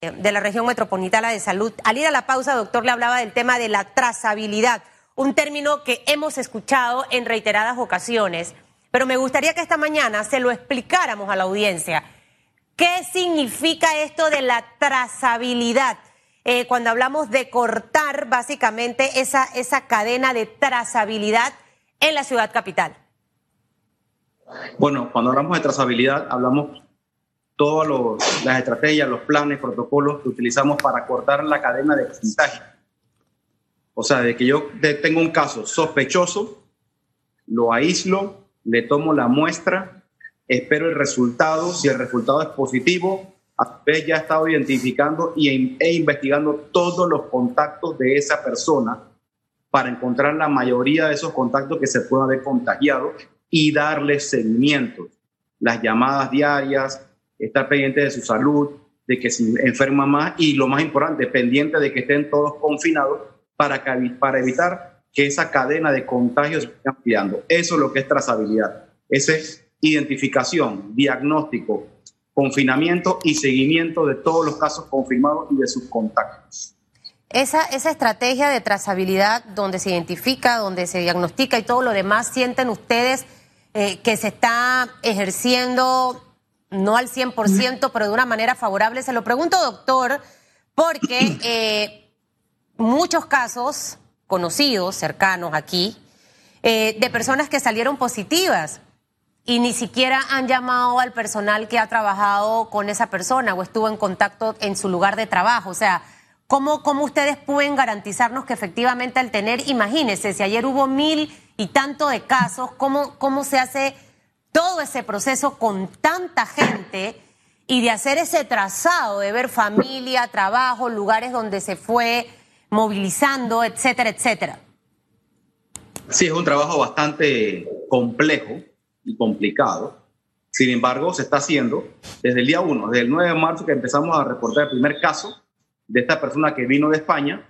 de la región metropolitana de salud. Al ir a la pausa, doctor, le hablaba del tema de la trazabilidad, un término que hemos escuchado en reiteradas ocasiones, pero me gustaría que esta mañana se lo explicáramos a la audiencia. ¿Qué significa esto de la trazabilidad? Eh, cuando hablamos de cortar básicamente esa, esa cadena de trazabilidad en la ciudad capital. Bueno, cuando hablamos de trazabilidad, hablamos todas las estrategias, los planes, protocolos que utilizamos para cortar la cadena de contagio. O sea, de que yo tengo un caso sospechoso, lo aíslo, le tomo la muestra, espero el resultado, si el resultado es positivo, a vez ya he estado identificando y, e investigando todos los contactos de esa persona para encontrar la mayoría de esos contactos que se puedan haber contagiado y darle seguimiento. Las llamadas diarias, estar pendiente de su salud, de que se enferma más y lo más importante, pendiente de que estén todos confinados para, evitar que esa cadena de contagios se esté ampliando. Eso es lo que es trazabilidad. Esa es identificación, diagnóstico, confinamiento y seguimiento de todos los casos confirmados y de sus contactos. Esa, esa estrategia de trazabilidad donde se identifica, donde se diagnostica y todo lo demás, ¿sienten ustedes eh, que se está ejerciendo no al 100%, pero de una manera favorable. Se lo pregunto, doctor, porque eh, muchos casos conocidos, cercanos aquí, eh, de personas que salieron positivas y ni siquiera han llamado al personal que ha trabajado con esa persona o estuvo en contacto en su lugar de trabajo. O sea, ¿cómo, cómo ustedes pueden garantizarnos que efectivamente al tener, imagínense, si ayer hubo mil y tanto de casos, ¿cómo, cómo se hace todo ese proceso con tanta gente y de hacer ese trazado, de ver familia, trabajo, lugares donde se fue movilizando, etcétera, etcétera. Sí, es un trabajo bastante complejo y complicado. Sin embargo, se está haciendo desde el día 1, desde el 9 de marzo que empezamos a reportar el primer caso de esta persona que vino de España.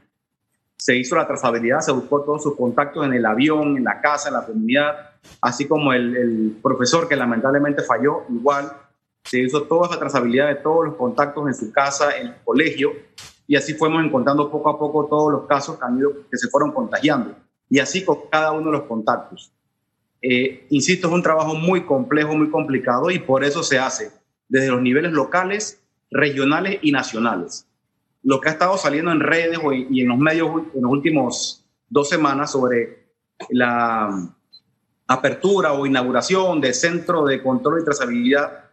Se hizo la trazabilidad, se buscó todos sus contactos en el avión, en la casa, en la comunidad, así como el, profesor que lamentablemente falló, igual se hizo toda esa trazabilidad de todos los contactos en su casa, en el colegio, y así fuimos encontrando poco a poco todos los casos que, han ido, que se fueron contagiando, y así con cada uno de los contactos. Eh, insisto, es un trabajo muy complejo, muy complicado, y por eso se hace desde los niveles locales, regionales y nacionales. Lo que ha estado saliendo en redes y en los medios en los últimos dos semanas sobre la apertura o inauguración de centro de control y trazabilidad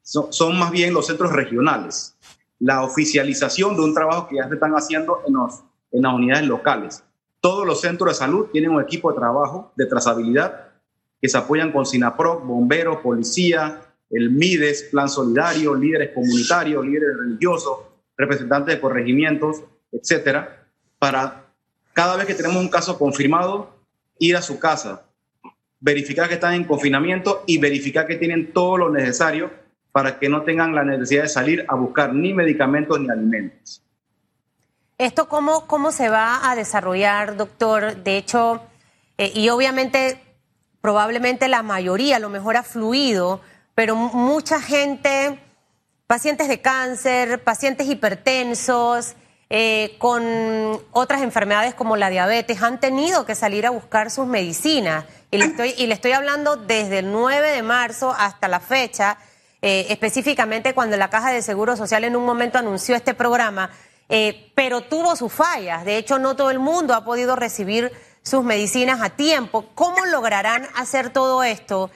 son, más bien los centros regionales. La oficialización de un trabajo que ya se están haciendo en, las unidades locales. Todos los centros de salud tienen un equipo de trabajo de trazabilidad que se apoyan con SINAPROC, bomberos, policía, el MIDES, Plan Solidario, líderes comunitarios, líderes religiosos, representantes de corregimientos, etcétera, para cada vez que tenemos un caso confirmado, ir a su casa, verificar que están en confinamiento y verificar que tienen todo lo necesario para que no tengan la necesidad de salir a buscar ni medicamentos ni alimentos. ¿Esto cómo, cómo se va a desarrollar, doctor? De hecho, eh, y obviamente, probablemente la mayoría, a lo mejor ha fluido, pero mucha gente, pacientes de cáncer, pacientes hipertensos, eh, con otras enfermedades como la diabetes, han tenido que salir a buscar sus medicinas. Y le estoy, y le estoy hablando desde el 9 de marzo hasta la fecha, eh, específicamente cuando la Caja de Seguro Social en un momento anunció este programa, eh, pero tuvo sus fallas. De hecho, no todo el mundo ha podido recibir sus medicinas a tiempo. ¿Cómo lograrán hacer todo esto?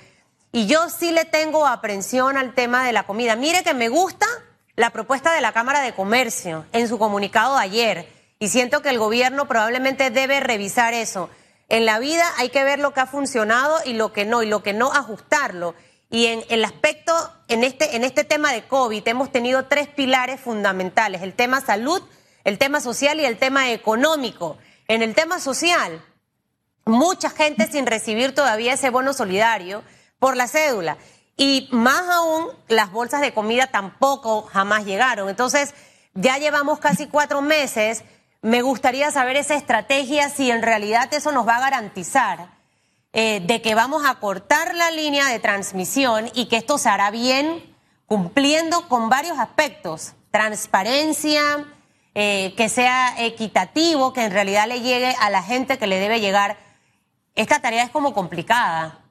Y yo sí le tengo aprensión al tema de la comida. Mire que me gusta la propuesta de la Cámara de Comercio en su comunicado de ayer y siento que el gobierno probablemente debe revisar eso. En la vida hay que ver lo que ha funcionado y lo que no, y lo que no ajustarlo. Y en el aspecto, en este, en este tema de COVID, hemos tenido tres pilares fundamentales, el tema salud, el tema social y el tema económico. En el tema social, mucha gente sin recibir todavía ese bono solidario por la cédula. Y más aún, las bolsas de comida tampoco jamás llegaron. Entonces, ya llevamos casi cuatro meses. Me gustaría saber esa estrategia, si en realidad eso nos va a garantizar eh, de que vamos a cortar la línea de transmisión y que esto se hará bien, cumpliendo con varios aspectos transparencia, eh, que sea equitativo, que en realidad le llegue a la gente que le debe llegar. Esta tarea es como complicada.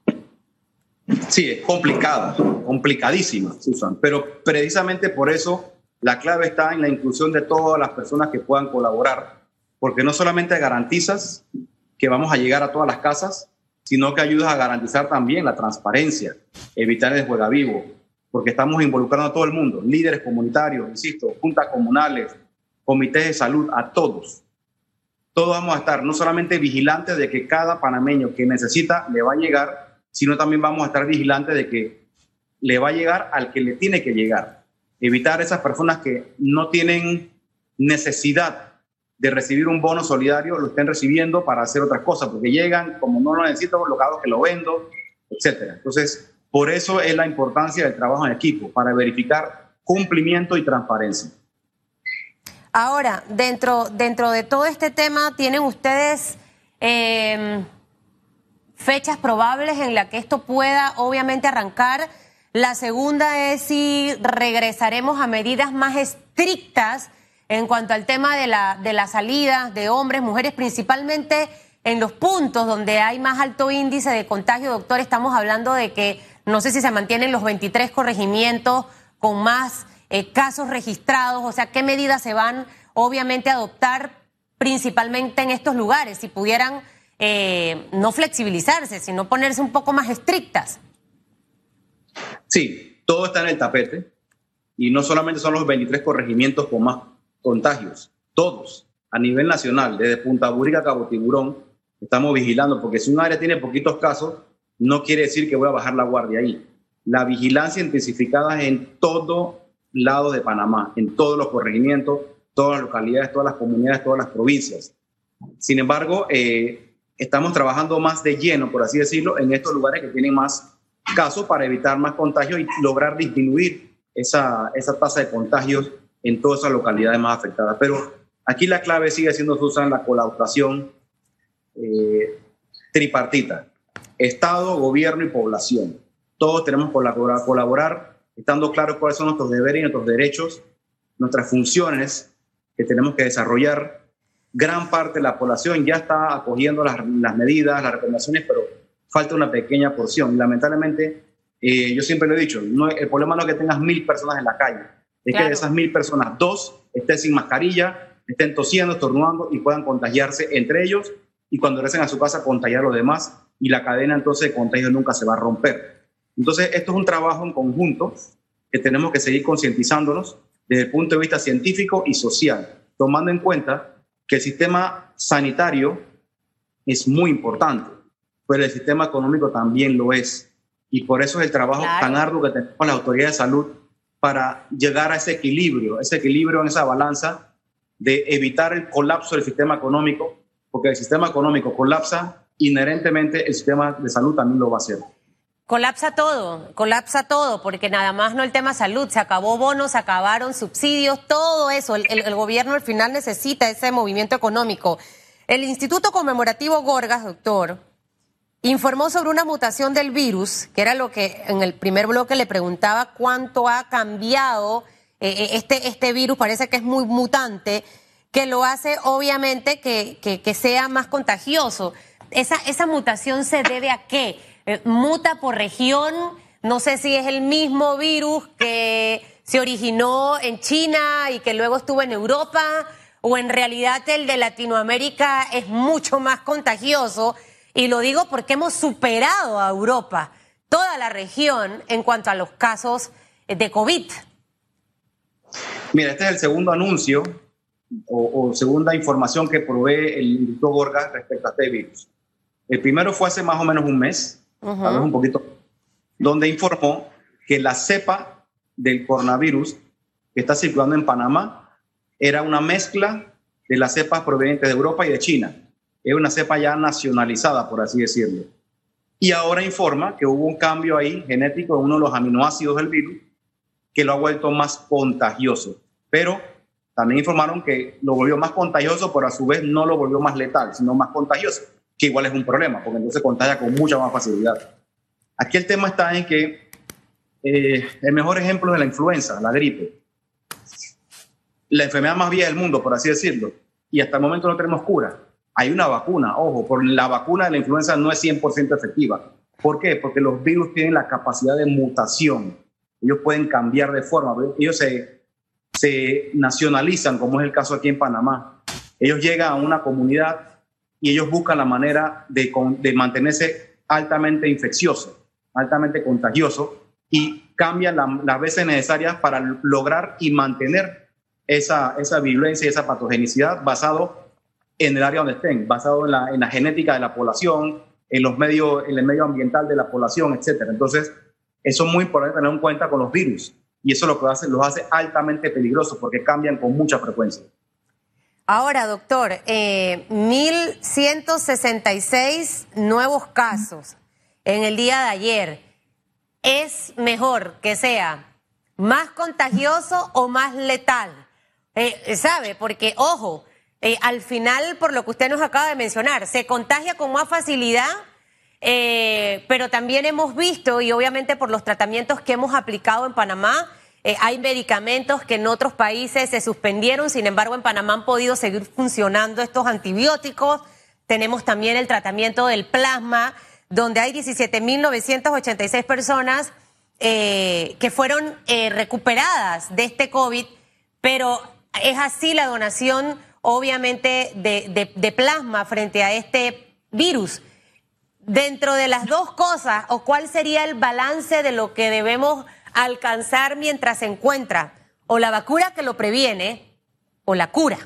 Sí, es complicada, complicadísima, Susan, pero precisamente por eso la clave está en la inclusión de todas las personas que puedan colaborar, porque no solamente garantizas que vamos a llegar a todas las casas, sino que ayudas a garantizar también la transparencia, evitar el juega vivo, porque estamos involucrando a todo el mundo, líderes comunitarios, insisto, juntas comunales, comités de salud, a todos. Todos vamos a estar no solamente vigilantes de que cada panameño que necesita le va a llegar, sino también vamos a estar vigilantes de que le va a llegar al que le tiene que llegar. Evitar esas personas que no tienen necesidad de recibir un bono solidario lo estén recibiendo para hacer otras cosas, porque llegan, como no lo necesito, lo que lo vendo, etcétera. Entonces, por eso es la importancia del trabajo en equipo, para verificar cumplimiento y transparencia. Ahora, dentro, dentro de todo este tema, ¿tienen ustedes em, fechas probables en las que esto pueda obviamente arrancar? La segunda es si regresaremos a medidas más estrictas en cuanto al tema de la, de la salida de hombres, mujeres, principalmente en los puntos donde hay más alto índice de contagio, doctor, estamos hablando de que no sé si se mantienen los 23 corregimientos con más eh, casos registrados, o sea, qué medidas se van obviamente a adoptar principalmente en estos lugares, si pudieran eh, no flexibilizarse, sino ponerse un poco más estrictas. Sí, todo está en el tapete y no solamente son los 23 corregimientos con más contagios, todos a nivel nacional, desde Punta Búrica a Cabo Tiburón, estamos vigilando, porque si un área tiene poquitos casos, no quiere decir que voy a bajar la guardia ahí. La vigilancia intensificada en todo lado de Panamá, en todos los corregimientos, todas las localidades, todas las comunidades, todas las provincias. Sin embargo, eh, estamos trabajando más de lleno, por así decirlo, en estos lugares que tienen más casos para evitar más contagios y lograr disminuir esa, esa tasa de contagios en todas esas localidades más afectadas. Pero aquí la clave sigue siendo, Susan, la colaboración eh, tripartita. Estado, gobierno y población. Todos tenemos que colaborar, colaborar, estando claros cuáles son nuestros deberes y nuestros derechos, nuestras funciones que tenemos que desarrollar. Gran parte de la población ya está acogiendo las, medidas, las recomendaciones, pero falta una pequeña porción. Y lamentablemente, eh, yo siempre lo he dicho, no, el problema no es que tengas mil personas en la calle, es que de esas mil personas, dos estén sin mascarilla, estén tosiendo, estornudando y puedan contagiarse entre ellos y cuando regresen a su casa contagiar a los demás y la cadena entonces de contagio nunca se va a romper. Entonces, esto es un trabajo en conjunto que tenemos que seguir concientizándonos desde el punto de vista científico y social, tomando en cuenta que el sistema sanitario es muy importante, pero el sistema económico también lo es. Y por eso es el trabajo tan arduo que tenemos con la autoridad de salud para llegar a ese equilibrio, ese equilibrio en esa balanza de evitar el colapso del sistema económico, porque el sistema económico colapsa, inherentemente el sistema de salud también lo va a hacer. Colapsa todo, colapsa todo, porque nada más no el tema salud, se acabó bonos, se acabaron subsidios, todo eso. El, gobierno al final necesita ese movimiento económico. El Instituto Conmemorativo Gorgas, doctor, informó sobre una mutación del virus, que era lo que en el primer bloque le preguntaba cuánto ha cambiado eh, eh, este, este virus, parece que es muy mutante, que lo hace obviamente que, que, sea más contagioso. Esa, ¿Esa mutación se debe a qué? Eh, ¿Muta por región? No sé si es el mismo virus que se originó en China y que luego estuvo en Europa, o en realidad el de Latinoamérica es mucho más contagioso y lo digo porque hemos superado a Europa, toda la región, en cuanto a los casos de COVID. Mira, este es el segundo anuncio o, segunda información que provee el Instituto Gorgas respecto a este virus. El primero fue hace más o menos un mes, un poquito, donde informó que la cepa del coronavirus que está circulando en Panamá era una mezcla de las cepas provenientes de Europa y de China es una cepa ya nacionalizada, por así decirlo. Y ahora informa que hubo un cambio ahí genético en uno de los aminoácidos del virus que lo ha vuelto más contagioso. Pero también informaron que lo volvió más contagioso, pero a su vez no lo volvió más letal, sino más contagioso, que igual es un problema, porque entonces contagia con mucha más facilidad. Aquí el tema está en que eh, el mejor ejemplo de la influenza, la gripe. la enfermedad más vieja del mundo, por así decirlo, y hasta el momento no tenemos cura. Hay una vacuna, ojo, por la vacuna de la influenza no es 100% efectiva. ¿Por qué? Porque los virus tienen la capacidad de mutación. Ellos pueden cambiar de forma. Ellos se, se nacionalizan, como es el caso aquí en Panamá. Ellos llegan a una comunidad y ellos buscan la manera de, mantenerse altamente infeccioso, altamente contagioso, y cambian las veces necesarias para lograr y mantener esa, virulencia y esa patogenicidad basado en el área donde estén, basado en la, en la genética de la población, en, los medios, en el medio ambiental de la población, etc. Entonces, eso es muy importante tener en cuenta con los virus. Y eso lo que hace, los hace altamente peligrosos porque cambian con mucha frecuencia. Ahora, doctor, eh, 1.166 nuevos casos en el día de ayer. ¿Es mejor que sea más contagioso o más letal? Eh, ¿Sabe? Porque, ojo, eh, al final, por lo que usted nos acaba de mencionar, se contagia con más facilidad, eh, pero también hemos visto, y obviamente por los tratamientos que hemos aplicado en Panamá, eh, hay medicamentos que en otros países se suspendieron, sin embargo en Panamá han podido seguir funcionando estos antibióticos. Tenemos también el tratamiento del plasma, donde hay 17.986 personas eh, que fueron eh, recuperadas de este COVID, pero es así la donación, obviamente, de, de plasma frente a este virus. Dentro de las dos cosas, ¿o cuál sería el balance de lo que debemos alcanzar mientras se encuentra o la vacuna que lo previene o la cura?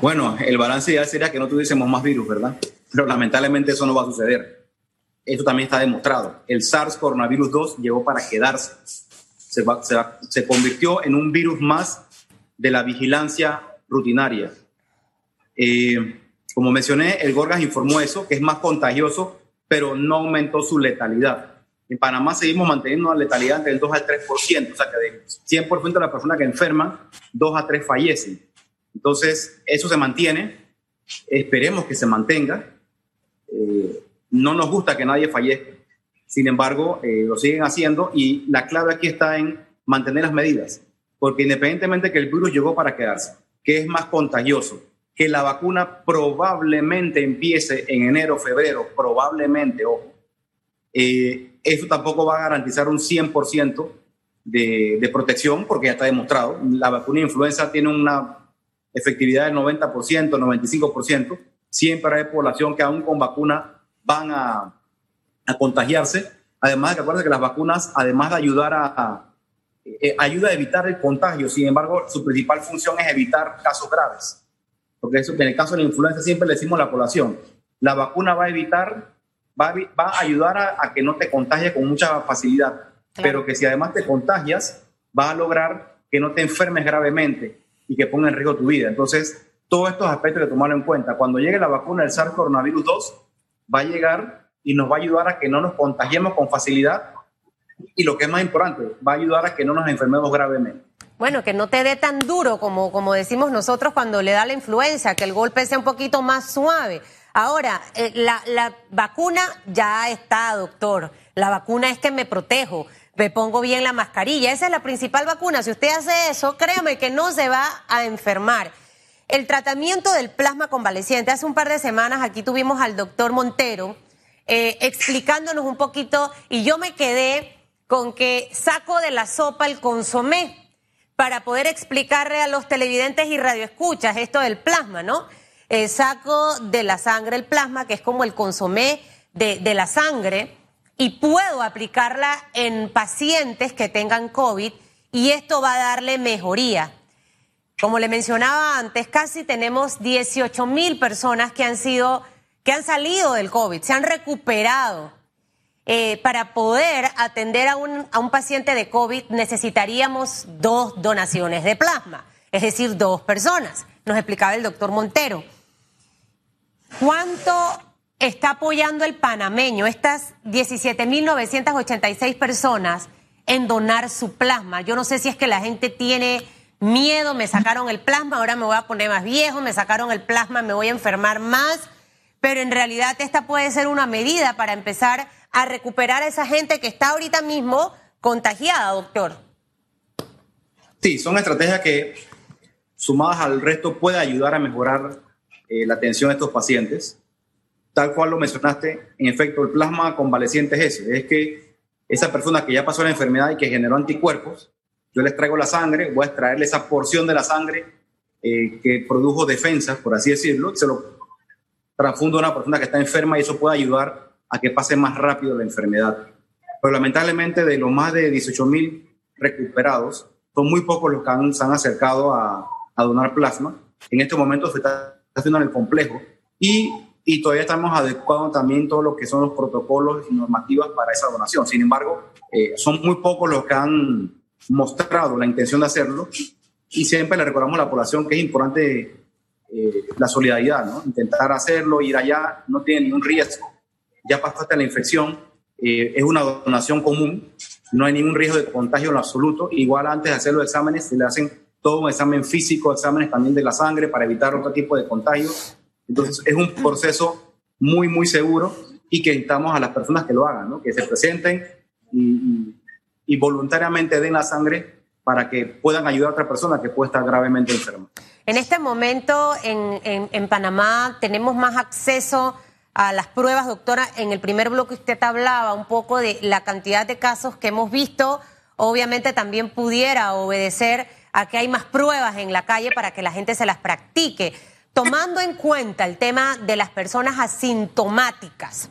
Bueno, el balance ideal sería que no tuviésemos más virus, ¿verdad? Pero lamentablemente eso no va a suceder. Eso también está demostrado. El SARS coronavirus 2 llegó para quedarse. Se, se, convirtió en un virus más de la vigilancia rutinaria. Eh, como mencioné, el Gorgas informó eso, que es más contagioso, pero no aumentó su letalidad. En Panamá seguimos manteniendo una letalidad del 2 al 3%, o sea que de 100% de las personas que enferman, 2 a 3 fallecen. Entonces, eso se mantiene, esperemos que se mantenga. Eh, no nos gusta que nadie fallezca, sin embargo, eh, lo siguen haciendo y la clave aquí está en mantener las medidas, porque independientemente que el virus llegó para quedarse, que es más contagioso, que la vacuna probablemente empiece en enero, febrero, probablemente, ojo, eh, eso tampoco va a garantizar un 100% de, de, protección porque ya está demostrado. La vacuna de influenza tiene una efectividad del 90%, 95%. Siempre hay población que aún con vacuna van a, a contagiarse. Además, de que las vacunas, además de ayudar a, a eh, ayuda a evitar el contagio, sin embargo, su principal función es evitar casos graves. Porque eso, en el caso de la influenza siempre le decimos a la población, la vacuna va a evitar va, a ayudar a, que no te contagies con mucha facilidad, pero que si además te contagias, vas a lograr que no te enfermes gravemente y que ponga en riesgo tu vida. Entonces, todos estos aspectos hay que tomarlo en cuenta. Cuando llegue la vacuna del SARS coronavirus 2, va a llegar y nos va a ayudar a que no nos contagiemos con facilidad y lo que es más importante, va a ayudar a que no nos enfermemos gravemente. Bueno, que no te dé tan duro como, como decimos nosotros cuando le da la influenza, que el golpe sea un poquito más suave. Ahora, eh, la, vacuna ya está, doctor. La vacuna es que me protejo, me pongo bien la mascarilla. Esa es la principal vacuna. Si usted hace eso, créame que no se va a enfermar. El tratamiento del plasma convaleciente. Hace un par de semanas aquí tuvimos al doctor Montero eh, explicándonos un poquito y yo me quedé con que saco de la sopa el consomé para poder explicarle a los televidentes y radioescuchas esto del plasma, ¿no? Saco de la sangre el plasma, que es como el consomé de, de la sangre, y puedo aplicarla en pacientes que tengan COVID y esto va a darle mejoría. Como le mencionaba antes, casi tenemos 18 mil personas que han sido, que han salido del COVID, se han recuperado. Eh, para poder atender a un, a un paciente de COVID necesitaríamos dos donaciones de plasma, es decir, dos personas, nos explicaba el doctor Montero. ¿Cuánto está apoyando el panameño, estas 17.986 personas, en donar su plasma? Yo no sé si es que la gente tiene miedo, me sacaron el plasma, ahora me voy a poner más viejo, me sacaron el plasma, me voy a enfermar más, pero en realidad esta puede ser una medida para empezar a recuperar a esa gente que está ahorita mismo contagiada, doctor. Sí, son estrategias que sumadas al resto puede ayudar a mejorar eh, la atención de estos pacientes. Tal cual lo mencionaste, en efecto, el plasma convaleciente es ese, es que esa persona que ya pasó la enfermedad y que generó anticuerpos, yo les traigo la sangre, voy a extraerle esa porción de la sangre eh, que produjo defensas, por así decirlo, se lo transfundo a una persona que está enferma y eso puede ayudar a que pase más rápido la enfermedad. Pero lamentablemente de los más de 18 mil recuperados, son muy pocos los que se han acercado a, a, donar plasma. En este momento se está haciendo en el complejo y, y todavía estamos adecuando también todo lo que son los protocolos y normativas para esa donación. Sin embargo, eh, son muy pocos los que han mostrado la intención de hacerlo y siempre le recordamos a la población que es importante eh, la solidaridad, ¿no? Intentar hacerlo, ir allá, no tiene ningún riesgo. Ya pasaste la infección, eh, es una donación común, no hay ningún riesgo de contagio en absoluto. Igual antes de hacer los exámenes se le hacen todo un examen físico, exámenes también de la sangre para evitar otro tipo de contagio. Entonces es un proceso muy, muy seguro y que invitamos a las personas que lo hagan, ¿no? que se presenten y, y voluntariamente den la sangre para que puedan ayudar a otra persona que puede estar gravemente enferma. En este momento en, en, en, Panamá tenemos más acceso a las pruebas, doctora. En el primer bloque usted hablaba un poco de la cantidad de casos que hemos visto. Obviamente también pudiera obedecer a que hay más pruebas en la calle para que la gente se las practique. Tomando en cuenta el tema de las personas asintomáticas,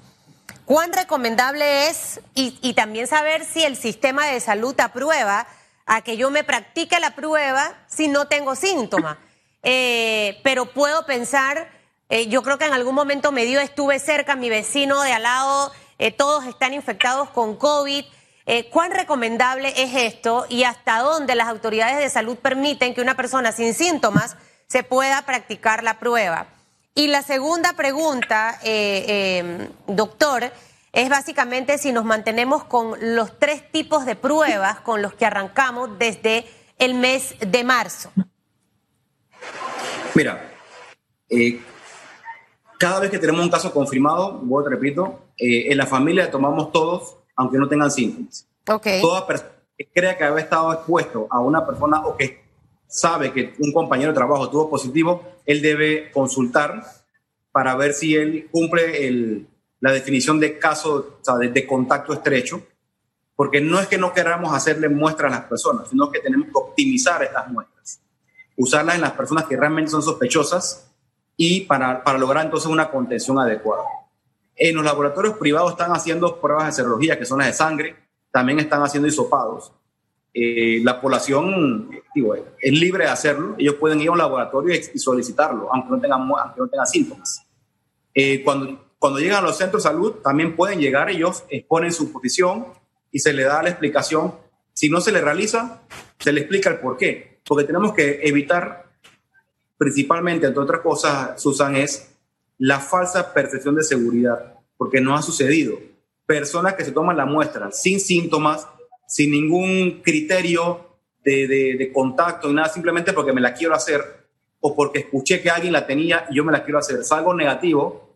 ¿cuán recomendable es y, y también saber si el sistema de salud aprueba a que yo me practique la prueba si no tengo síntomas? Eh, pero puedo pensar, eh, yo creo que en algún momento me dio, estuve cerca, mi vecino de al lado, eh, todos están infectados con COVID. Eh, ¿Cuán recomendable es esto y hasta dónde las autoridades de salud permiten que una persona sin síntomas se pueda practicar la prueba? Y la segunda pregunta, doctor, es básicamente si nos mantenemos con los tres tipos de pruebas con los que arrancamos desde el mes de marzo. Mira, eh, cada vez que tenemos un caso confirmado, te repito, eh, en la familia tomamos todos, aunque no tengan síntomas. Okay. Toda persona que crea que había estado expuesto a una persona o que sabe que un compañero de trabajo tuvo positivo, él debe consultar para ver si él cumple el, la definición de caso, o sea, de, de, contacto estrecho, porque no es que no queramos hacerle muestras a las personas, sino que tenemos que optimizar estas muestras usarlas en las personas que realmente son sospechosas y para, para lograr entonces una contención adecuada. En los laboratorios privados están haciendo pruebas de serología, que son las de sangre, también están haciendo hisopados. Eh, la población digo, es libre de hacerlo, ellos pueden ir a un laboratorio y, solicitarlo, aunque no tengan, aunque no tengan síntomas. Eh, cuando, cuando llegan a los centros de salud, también pueden llegar, ellos exponen su posición y se le da la explicación. Si no se le realiza, se le explica el por qué porque tenemos que evitar, principalmente, entre otras cosas, Susan, es la falsa percepción de seguridad, porque no ha sucedido. Personas que se toman la muestra sin síntomas, sin ningún criterio de, de, contacto y nada, simplemente porque me la quiero hacer o porque escuché que alguien la tenía y yo me la quiero hacer. Salgo negativo,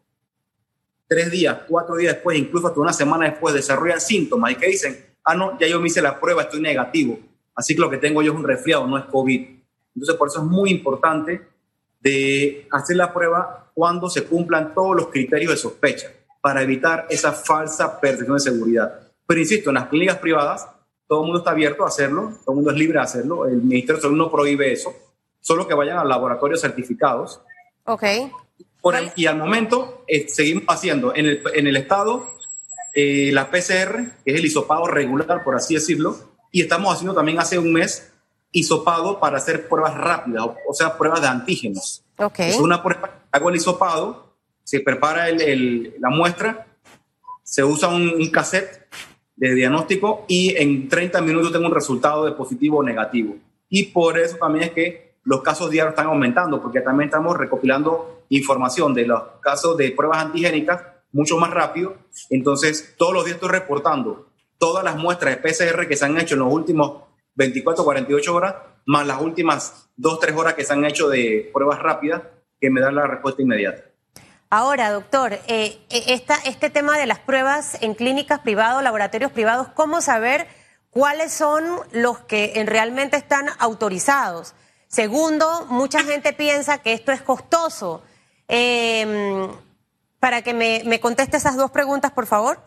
tres días, cuatro días después, incluso hasta una semana después, desarrollan síntomas y que dicen, ah, no, ya yo me hice la prueba, estoy negativo. Así que lo que tengo yo es un resfriado, no es COVID. Entonces, por eso es muy importante de hacer la prueba cuando se cumplan todos los criterios de sospecha para evitar esa falsa percepción de seguridad. Pero insisto, en las clínicas privadas todo el mundo está abierto a hacerlo, todo el mundo es libre de hacerlo, el Ministerio de Salud no prohíbe eso, solo que vayan a laboratorios certificados. Ok. Por el, y al momento eh, seguimos haciendo en el, en el estado eh, la PCR, que es el hisopado regular, por así decirlo, y estamos haciendo también hace un mes hisopado para hacer pruebas rápidas, o sea, pruebas de antígenos. Okay. Es una prueba, hago el hisopado, se prepara el, el, la muestra, se usa un, un, cassette de diagnóstico y en 30 minutos tengo un resultado de positivo o negativo. Y por eso también es que los casos diarios están aumentando, porque también estamos recopilando información de los casos de pruebas antigénicas mucho más rápido. Entonces, todos los días estoy reportando todas las muestras de PCR que se han hecho en los últimos 24, 48 horas, más las últimas 2, 3 horas que se han hecho de pruebas rápidas, que me dan la respuesta inmediata. Ahora, doctor, eh, esta, este tema de las pruebas en clínicas privadas, laboratorios privados, ¿cómo saber ¿cuáles son los que realmente están autorizados? Segundo, mucha gente piensa que esto es costoso. Em, para que me, me conteste esas dos preguntas, por favor.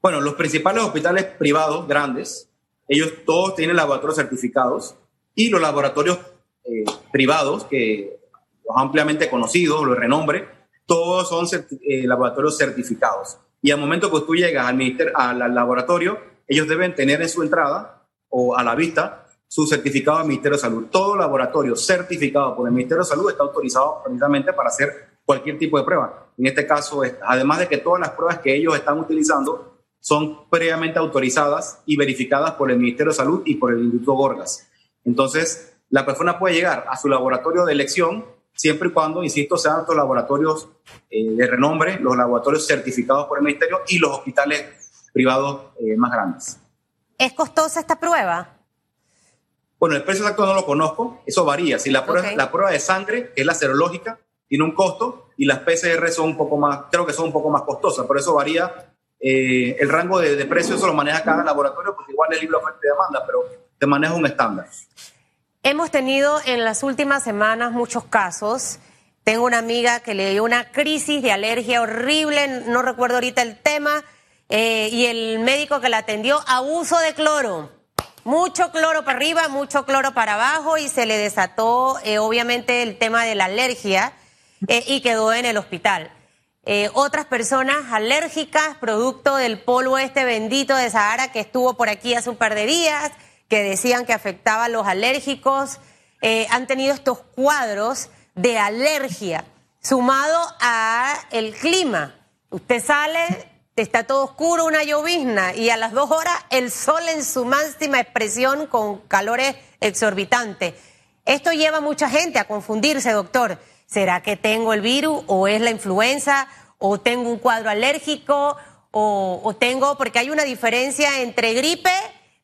Bueno, los principales hospitales privados grandes, ellos todos tienen laboratorios certificados y los laboratorios eh, privados, que los ampliamente conocidos, los renombre, todos son eh, laboratorios certificados. Y al momento que tú llegas al, ministerio, al laboratorio, ellos deben tener en su entrada o a la vista su certificado del Ministerio de Salud. Todo laboratorio certificado por el Ministerio de Salud está autorizado precisamente para hacer cualquier tipo de prueba. En este caso, además de que todas las pruebas que ellos están utilizando son previamente autorizadas y verificadas por el Ministerio de Salud y por el Instituto Gorgas. Entonces, la persona puede llegar a su laboratorio de elección siempre y cuando, insisto, sean estos laboratorios eh, de renombre, los laboratorios certificados por el Ministerio y los hospitales privados eh, más grandes. ¿Es costosa esta prueba? Bueno, el precio exacto no lo conozco, eso varía. Si la prueba, la prueba de sangre, que es la serológica, tiene un costo y las PCR son un poco más, creo que son un poco más costosas, por eso varía eh, el rango de, de precios, eso lo maneja cada laboratorio, porque igual el libro oferta y demanda, pero te maneja un estándar. Hemos tenido en las últimas semanas muchos casos. Tengo una amiga que le dio una crisis de alergia horrible, no recuerdo ahorita el tema, eh, y el médico que la atendió, abuso de cloro. Mucho cloro para arriba, mucho cloro para abajo, y se le desató eh, obviamente el tema de la alergia eh, y quedó en el hospital. Otras personas alérgicas, producto del polvo este bendito de Sahara que estuvo por aquí hace un par de días que decían que afectaba a los alérgicos, eh, han tenido estos cuadros de alergia, sumado a el clima. Usted sale, está todo oscuro, una llovizna, y a las dos horas el sol en su máxima expresión con calores exorbitantes. Esto lleva a mucha gente a confundirse, doctor. ¿Será que tengo el virus o es la influenza o tengo un cuadro alérgico o, tengo, porque hay una diferencia entre gripe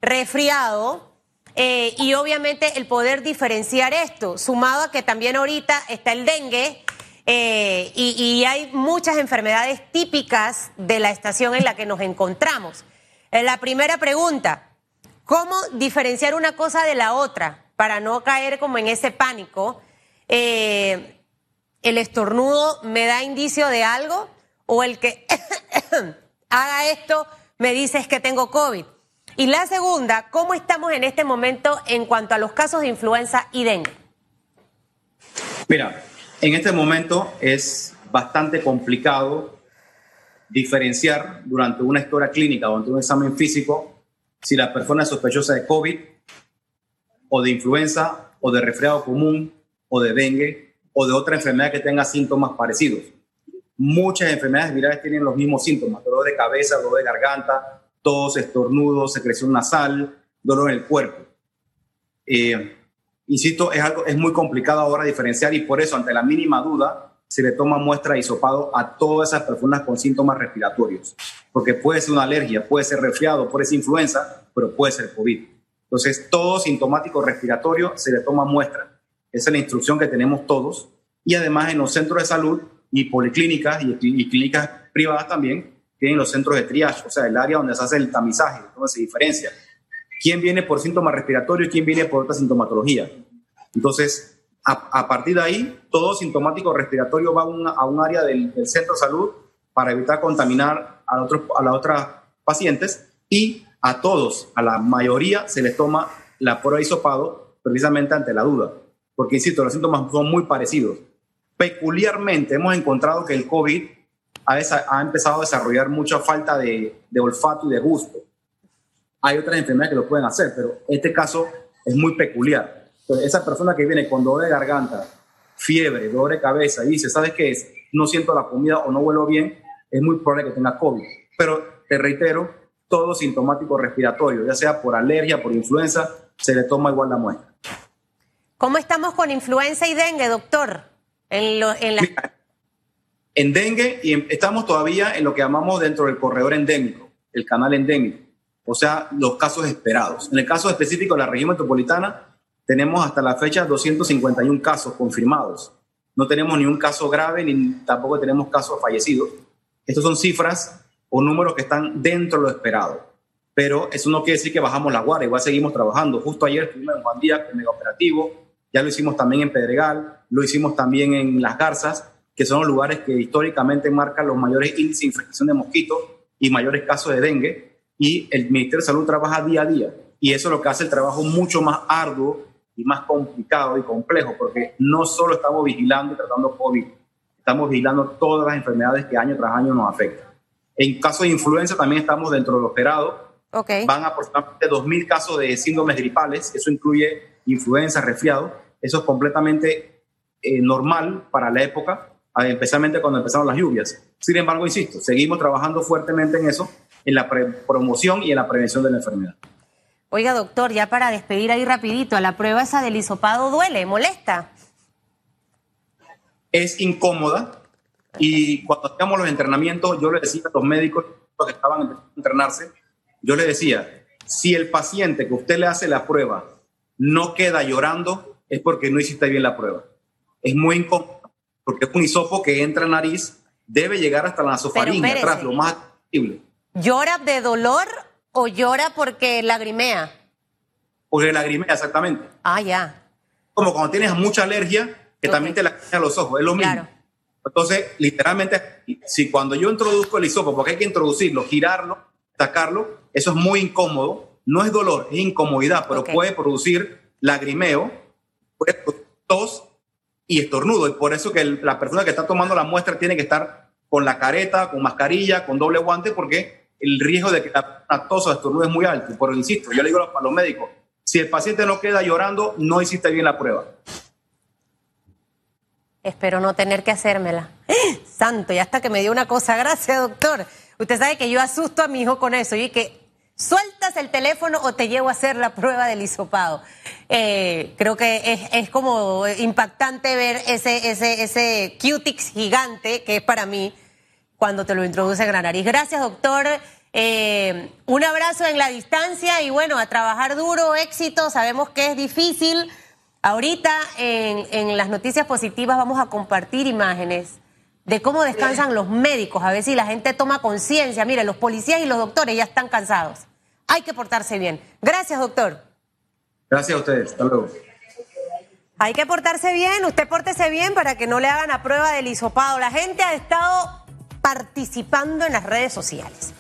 resfriado. Eh, y obviamente el poder diferenciar esto, sumado a que también ahorita está el dengue eh, y, hay muchas enfermedades típicas de la estación en la que nos encontramos. Eh, la primera pregunta, ¿cómo diferenciar una cosa de la otra para no caer como en ese pánico? ¿El estornudo me da indicio de algo? ¿O el que haga esto me dice es que tengo COVID? Y la segunda, ¿cómo estamos en este momento en cuanto a los casos de influenza y dengue? Mira, en este momento es bastante complicado diferenciar durante una historia clínica, durante un examen físico, si la persona es sospechosa de COVID o de influenza o de resfriado común o de dengue o de otra enfermedad que tenga síntomas parecidos. Muchas enfermedades virales tienen los mismos síntomas, dolor de cabeza, dolor de garganta, tos, estornudos, secreción nasal, dolor en el cuerpo. Eh, insisto, es, algo, es muy complicado ahora diferenciar y por eso ante la mínima duda se le toma muestra de hisopado a todas esas personas con síntomas respiratorios, porque puede ser una alergia, puede ser resfriado, puede ser influenza, pero puede ser COVID. Entonces, todo sintomático respiratorio se le toma muestra. Esa es la instrucción que tenemos todos. Y además en los centros de salud y policlínicas y, y clínicas privadas también, tienen los centros de triage, o sea, el área donde se hace el tamizaje, donde se diferencia. ¿Quién viene por síntomas respiratorios y quién viene por otra sintomatología? Entonces, a, partir de ahí, todo sintomático respiratorio va a, un área del, centro de salud para evitar contaminar a, otros, a las otras pacientes y a todos, a la mayoría, se les toma la prueba de hisopado precisamente ante la duda. Porque, insisto, los síntomas son muy parecidos. Peculiarmente hemos encontrado que el COVID ha, empezado a desarrollar mucha falta de, olfato y de gusto. Hay otras enfermedades que lo pueden hacer, pero este caso es muy peculiar. esa persona que viene con dolor garganta, fiebre, dolor de cabeza y dice, ¿sabes qué es? No siento la comida o no huelo bien, es muy probable que tenga COVID. Pero te reitero, todo sintomático respiratorio, ya sea por alergia, por influenza, se le toma igual la muestra. ¿Cómo estamos con influenza y dengue, doctor? En, en la... En dengue y estamos todavía en lo que llamamos dentro del corredor endémico, el canal endémico, o sea, los casos esperados. En el caso específico de la región metropolitana, tenemos hasta la fecha 251 casos confirmados. No tenemos ni un caso grave ni tampoco tenemos casos fallecidos. Estas son cifras o números que están dentro de lo esperado. pero eso no quiere decir que bajamos la guardia, igual seguimos trabajando. Justo ayer estuvimos en Juan Díaz con el operativo, ya lo hicimos también en Pedregal, lo hicimos también en Las Garzas, que son los lugares que históricamente marcan los mayores índices de infección de mosquitos y mayores casos de dengue, y el Ministerio de Salud trabaja día a día, y eso es lo que hace el trabajo mucho más arduo y más complicado y complejo, porque no solo estamos vigilando y tratando COVID, estamos vigilando todas las enfermedades que año tras año nos afectan. En caso de influenza también estamos dentro de lo esperado. Okay. Van aproximadamente 2.000 casos de síndromes gripales, eso incluye influenza, resfriado. Eso es completamente eh, normal para la época, especialmente cuando empezaron las lluvias. Sin embargo, insisto, seguimos trabajando fuertemente en eso, en la promoción y en la prevención de la enfermedad. Oiga, doctor, ya para despedir ahí rapidito, la prueba esa del hisopado duele, molesta. Es incómoda y cuando hacíamos los entrenamientos, yo le decía a los médicos que estaban empezando a entrenarse, yo le decía, si el paciente que usted le hace la prueba no queda llorando, es porque no hiciste bien la prueba. Es muy incómodo, porque es un hisopo que entra en nariz, debe llegar hasta la nasofaringe, atrás, lo más posible. ¿Llora de dolor o llora porque lagrimea? Porque lagrimea, exactamente. Ah, ya. Como cuando tienes mucha alergia, que también te lagrimea los ojos, es lo mismo. Entonces, literalmente, si cuando yo introduzco el hisopo, porque hay que introducirlo, girarlo, sacarlo, eso es muy incómodo. No es dolor, es incomodidad, pero puede producir lagrimeo, tos y estornudo. Y por eso que la persona que está tomando la muestra tiene que estar con la careta, con mascarilla, con doble guante, porque el riesgo de que la tos o estornudo es muy alto. Por insisto, yo le digo a los médicos, si el paciente no queda llorando, no hiciste bien la prueba. Espero no tener que hacérmela. Santo, ya hasta que me dio una cosa. Gracias, doctor. Usted sabe que yo asusto a mi hijo con eso. Y que sueltas el teléfono o te llevo a hacer la prueba del hisopado. Eh, creo que es, como impactante ver ese, ese, ese cutix gigante que es para mí cuando te lo introduce en la nariz. Gracias, doctor. Eh, un abrazo en la distancia y bueno, a trabajar duro, éxito. Sabemos que es difícil. Ahorita en, en las noticias positivas vamos a compartir imágenes de cómo descansan los médicos, a ver si la gente toma conciencia. Mire, los policías y los doctores ya están cansados. Hay que portarse bien. Gracias, doctor. Gracias a ustedes. Hasta luego. Hay que portarse bien, usted pórtese bien para que no le hagan a prueba del hisopado. La gente ha estado participando en las redes sociales.